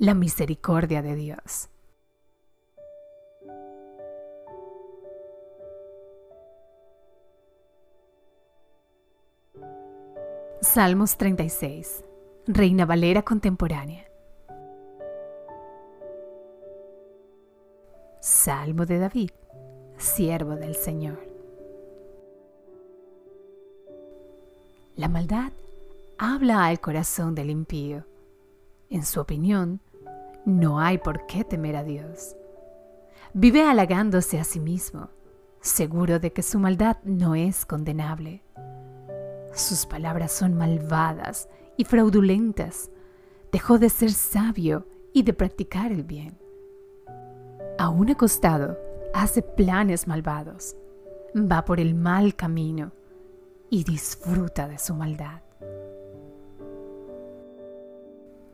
la misericordia de Dios. Salmos 36, Reina Valera contemporánea. Salmo de David, siervo del Señor. La maldad habla al corazón del impío. En su opinión, no hay por qué temer a Dios. Vive halagándose a sí mismo, seguro de que su maldad no es condenable. Sus palabras son malvadas y fraudulentas. Dejó de ser sabio y de practicar el bien. Aún acostado, hace planes malvados. Va por el mal camino y disfruta de su maldad.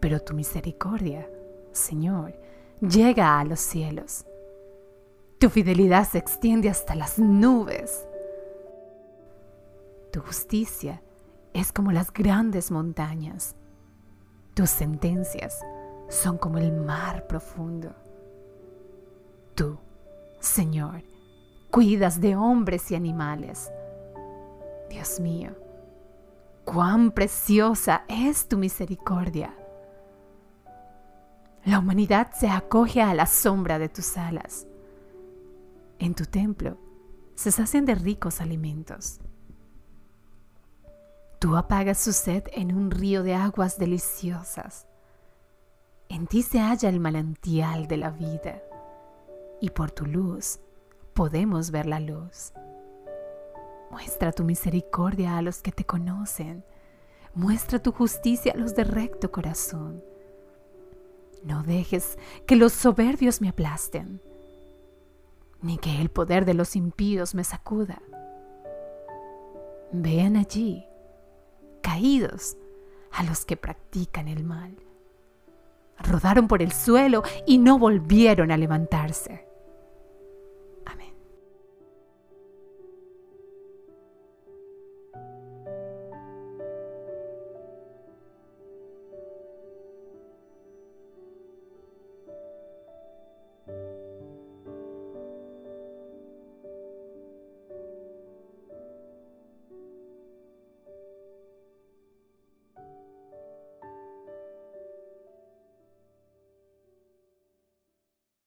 Pero tu misericordia, Señor, llega a los cielos. Tu fidelidad se extiende hasta las nubes. Tu justicia es como las grandes montañas. Tus sentencias son como el mar profundo. Tú, Señor, cuidas de hombres y animales. Dios mío, cuán preciosa es tu misericordia. La humanidad se acoge a la sombra de tus alas. En tu templo se sacian de ricos alimentos. Tú apagas su sed en un río de aguas deliciosas. En ti se halla el manantial de la vida, y por tu luz podemos ver la luz. Muestra tu misericordia a los que te conocen. Muestra tu justicia a los de recto corazón. No dejes que los soberbios me aplasten, ni que el poder de los impíos me sacuda. Vean allí caídos a los que practican el mal. Rodaron por el suelo y no volvieron a levantarse.